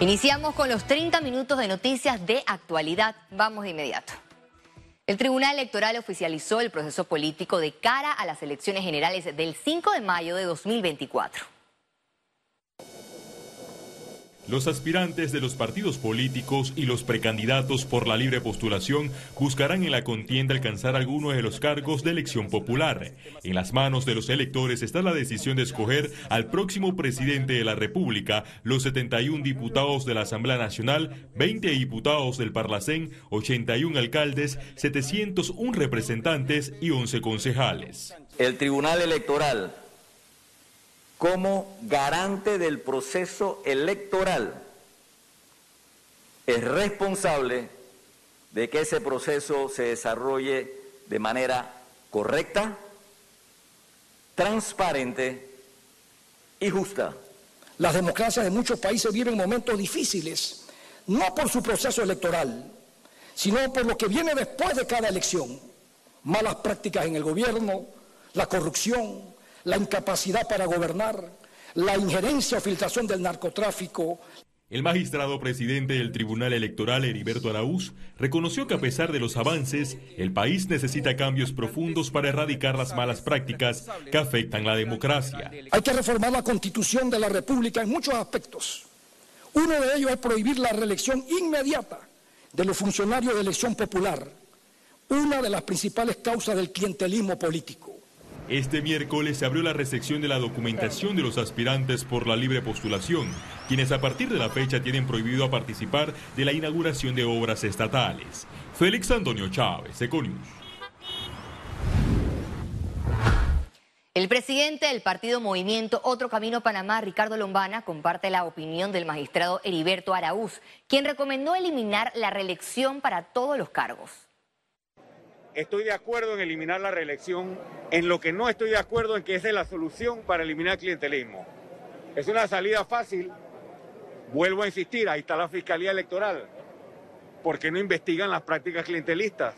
Iniciamos con los 30 minutos de noticias de actualidad. Vamos de inmediato. El Tribunal Electoral oficializó el proceso político de cara a las elecciones generales del 5 de mayo de 2024. Los aspirantes de los partidos políticos y los precandidatos por la libre postulación buscarán en la contienda alcanzar algunos de los cargos de elección popular. En las manos de los electores está la decisión de escoger al próximo presidente de la República, los 71 diputados de la Asamblea Nacional, 20 diputados del Parlacén, 81 alcaldes, 701 representantes y 11 concejales. El Tribunal Electoral como garante del proceso electoral, es responsable de que ese proceso se desarrolle de manera correcta, transparente y justa. Las democracias de muchos países viven momentos difíciles, no por su proceso electoral, sino por lo que viene después de cada elección. Malas prácticas en el gobierno, la corrupción, la incapacidad para gobernar, la injerencia o filtración del narcotráfico. El magistrado presidente del Tribunal Electoral, Heriberto Araúz, reconoció que a pesar de los avances, el país necesita cambios profundos para erradicar las malas prácticas que afectan la democracia. Hay que reformar la constitución de la República en muchos aspectos. Uno de ellos es prohibir la reelección inmediata de los funcionarios de elección popular, una de las principales causas del clientelismo político. Este miércoles se abrió la recepción de la documentación de los aspirantes por la libre postulación, quienes a partir de la fecha tienen prohibido participar de la inauguración de obras estatales. Félix Antonio Chávez, Econius. El presidente del partido Movimiento Otro Camino Panamá, Ricardo Lombana, comparte la opinión del magistrado Heriberto Araúz, quien recomendó eliminar la reelección para todos los cargos. Estoy de acuerdo en eliminar la reelección, en lo que no estoy de acuerdo en que esa es la solución para eliminar el clientelismo. Es una salida fácil, vuelvo a insistir, ahí está la Fiscalía Electoral. ¿Por qué no investigan las prácticas clientelistas?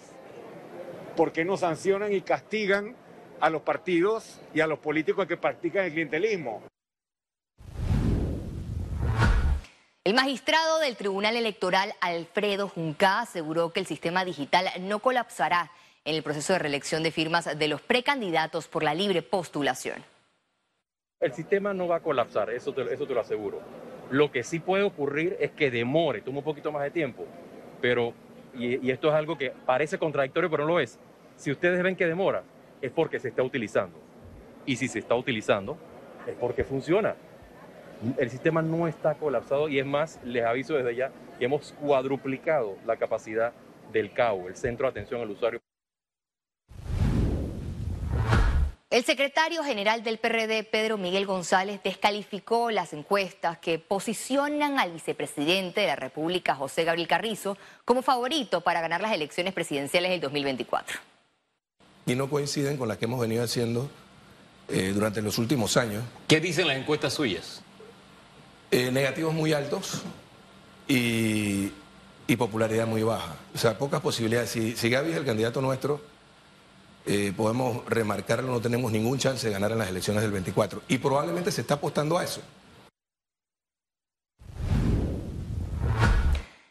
¿Por qué no sancionan y castigan a los partidos y a los políticos que practican el clientelismo? El magistrado del Tribunal Electoral, Alfredo Junca, aseguró que el sistema digital no colapsará en el proceso de reelección de firmas de los precandidatos por la libre postulación. El sistema no va a colapsar, eso te, lo aseguro. Lo que sí puede ocurrir es que demore, tome un poquito más de tiempo, pero, y, y esto es algo que parece contradictorio, pero no lo es. Si ustedes ven que demora, es porque se está utilizando. Y si se está utilizando, es porque funciona. El sistema no está colapsado y es más, les aviso desde ya que hemos cuadruplicado la capacidad del CAU, el Centro de Atención al Usuario. El secretario general del PRD, Pedro Miguel González, descalificó las encuestas que posicionan al vicepresidente de la República, José Gabriel Carrizo, como favorito para ganar las elecciones presidenciales del 2024. Y no coinciden con las que hemos venido haciendo eh, durante los últimos años. ¿Qué dicen las encuestas suyas? Eh, negativos muy altos y, y, popularidad muy baja. O sea, pocas posibilidades. Si, si Gaby es el candidato nuestro, eh, podemos remarcarlo, no tenemos ningún chance de ganar en las elecciones del 24. Y probablemente se está apostando a eso.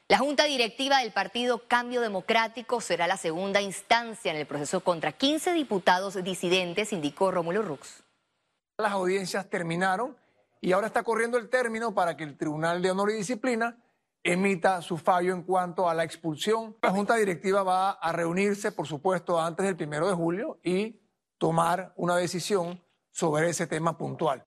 La Junta Directiva del Partido Cambio Democrático será la segunda instancia en el proceso contra 15 diputados disidentes, indicó Rómulo Rux. Las audiencias terminaron y ahora está corriendo el término para que el Tribunal de Honor y Disciplina emita su fallo en cuanto a la expulsión. La Junta Directiva va a reunirse, por supuesto, antes del primero de julio y tomar una decisión sobre ese tema puntual.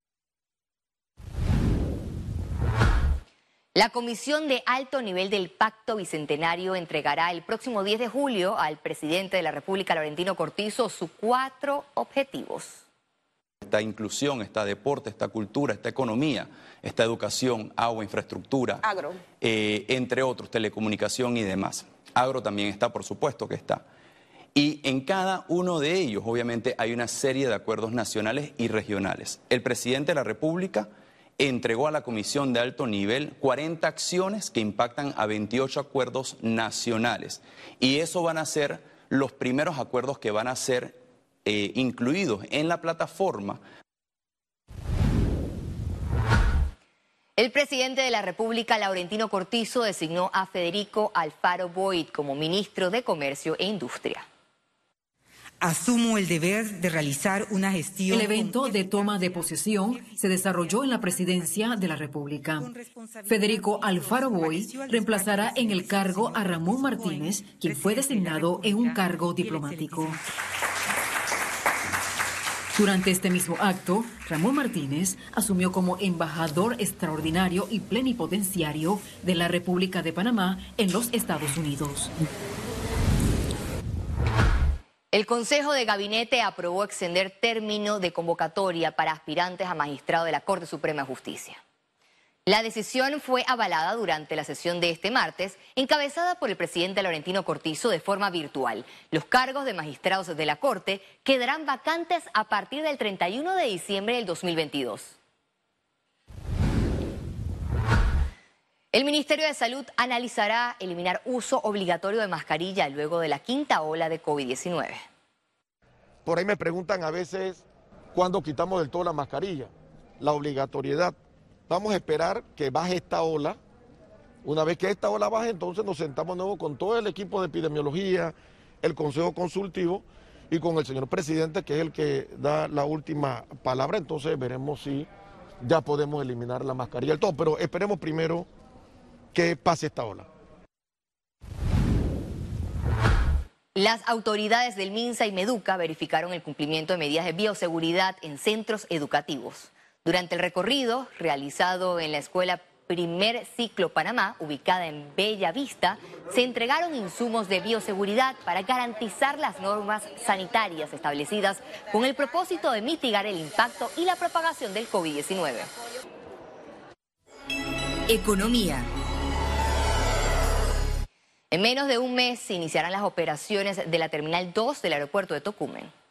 La Comisión de Alto Nivel del Pacto Bicentenario entregará el próximo 10 de julio al presidente de la República, Laurentino Cortizo, sus cuatro objetivos. Esta inclusión, esta deporte, esta cultura, esta economía, esta educación, agua, infraestructura. Agro. Eh, entre otros, telecomunicación y demás. Agro también está, por supuesto que está. Y en cada uno de ellos, obviamente, hay una serie de acuerdos nacionales y regionales. El presidente de la República entregó a la Comisión de Alto Nivel 40 acciones que impactan a 28 acuerdos nacionales. Y eso van a ser los primeros acuerdos que van a ser eh, incluidos en la plataforma El presidente de la República, Laurentino Cortizo, designó a Federico Alfaro Boyd como ministro de Comercio e Industria. Asumo el deber de realizar una gestión. El evento de toma de posesión se desarrolló en la presidencia de la República. Federico Alfaro Boyd reemplazará en el cargo a Ramón Martínez, quien fue designado en un cargo diplomático. Durante este mismo acto, Ramón Martínez asumió como embajador extraordinario y plenipotenciario de la República de Panamá en los Estados Unidos. El Consejo de Gabinete aprobó extender término de convocatoria para aspirantes a magistrado de la Corte Suprema de Justicia. La decisión fue avalada durante la sesión de este martes, encabezada por el presidente Laurentino Cortizo de forma virtual. Los cargos de magistrados de la Corte quedarán vacantes a partir del 31 de diciembre del 2022. El Ministerio de Salud analizará eliminar uso obligatorio de mascarilla luego de la quinta ola de COVID-19. Por ahí me preguntan a veces cuándo quitamos del todo la mascarilla, la obligatoriedad. Vamos a esperar que baje esta ola. Una vez que esta ola baje, entonces nos sentamos nuevo con todo el equipo de epidemiología, el Consejo Consultivo y con el señor presidente, que es el que da la última palabra. Entonces veremos si ya podemos eliminar la mascarilla del todo. Pero esperemos primero que pase esta ola. Las autoridades del MINSA y Meduca verificaron el cumplimiento de medidas de bioseguridad en centros educativos. Durante el recorrido realizado en la escuela Primer Ciclo Panamá, ubicada en Bella Vista, se entregaron insumos de bioseguridad para garantizar las normas sanitarias establecidas con el propósito de mitigar el impacto y la propagación del COVID-19. Economía. En menos de un mes se iniciarán las operaciones de la Terminal 2 del aeropuerto de Tocumen.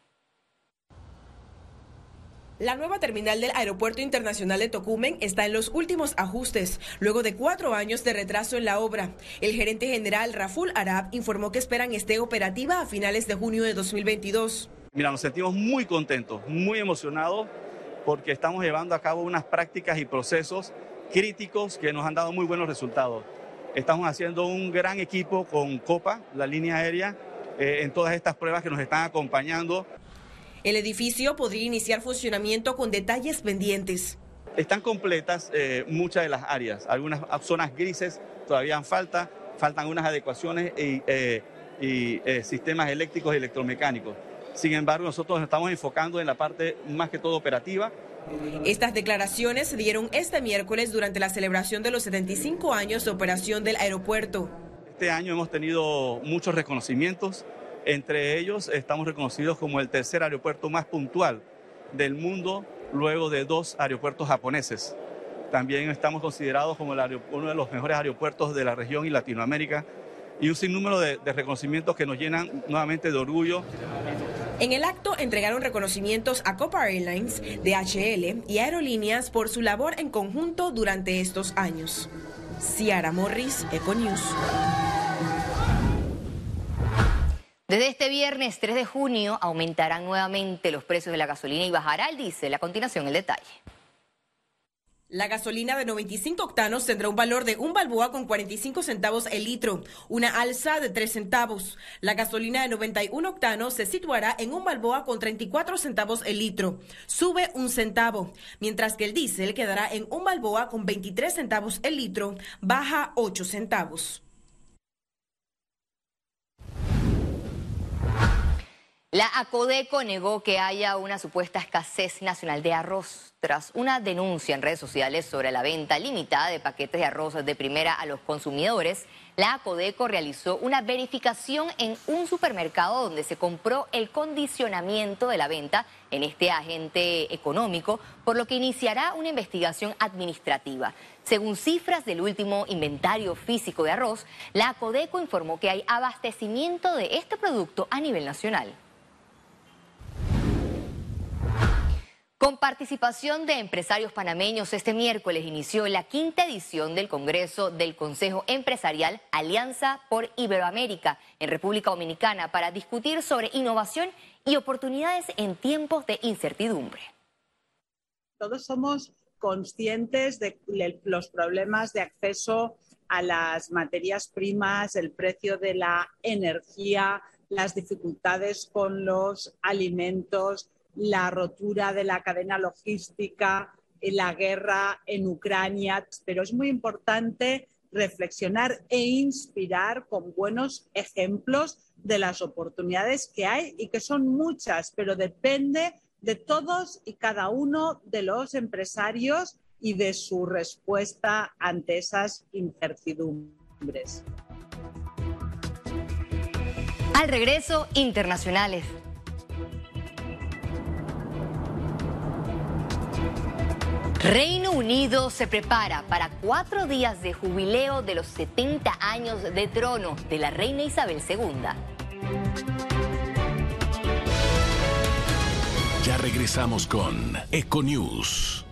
La nueva terminal del Aeropuerto Internacional de Tocumen está en los últimos ajustes, luego de cuatro años de retraso en la obra. El gerente general Raful Arab informó que esperan esté operativa a finales de junio de 2022. Mira, nos sentimos muy contentos, muy emocionados, porque estamos llevando a cabo unas prácticas y procesos críticos que nos han dado muy buenos resultados. Estamos haciendo un gran equipo con Copa, la línea aérea, eh, en todas estas pruebas que nos están acompañando. El edificio podría iniciar funcionamiento con detalles pendientes. Están completas eh, muchas de las áreas, algunas zonas grises todavía falta, faltan unas adecuaciones y, eh, eh, sistemas eléctricos y electromecánicos. Sin embargo, nosotros nos estamos enfocando en la parte más que todo operativa. Estas declaraciones se dieron este miércoles durante la celebración de los 75 años de operación del aeropuerto. Este año hemos tenido muchos reconocimientos, entre ellos estamos reconocidos como el tercer aeropuerto más puntual del mundo, luego de dos aeropuertos japoneses. También estamos considerados como uno de los mejores aeropuertos de la región y Latinoamérica y un sinnúmero de, de reconocimientos que nos llenan nuevamente de orgullo. En el acto entregaron reconocimientos a Copa Airlines, DHL y aerolíneas por su labor en conjunto durante estos años. Ciara Morris, Econews. Desde este viernes 3 de junio aumentarán nuevamente los precios de la gasolina y bajará el diésel. A continuación el detalle. La gasolina de 95 octanos tendrá un valor de un balboa con 45 centavos el litro, una alza de 3 centavos. La gasolina de 91 octanos se situará en un balboa con 34 centavos el litro, sube un centavo, mientras que el diésel quedará en un balboa con 23 centavos el litro, baja 8 centavos. La ACODECO negó que haya una supuesta escasez nacional de arroz tras una denuncia en redes sociales sobre la venta limitada de paquetes de arroz de primera a los consumidores. La ACODECO realizó una verificación en un supermercado donde se compró el condicionamiento de la venta en este agente económico, por lo que iniciará una investigación administrativa. Según cifras del último inventario físico de arroz, la ACODECO informó que hay abastecimiento de este producto a nivel nacional. Con participación de empresarios panameños, este miércoles inició la quinta edición del Congreso del Consejo Empresarial Alianza por Iberoamérica en República Dominicana para discutir sobre innovación y oportunidades en tiempos de incertidumbre. Todos somos conscientes de los problemas de acceso a las materias primas, el precio de la energía, las dificultades con los alimentos, la rotura de la cadena logística, la guerra en Ucrania, pero es muy importante reflexionar e inspirar con buenos ejemplos de las oportunidades que hay y que son muchas, pero depende de todos y cada uno de los empresarios y de su respuesta ante esas incertidumbres. Al regreso, internacionales. Reino Unido se prepara para cuatro días de jubileo de los 70 años de trono de la reina Isabel II. Ya regresamos con Econews.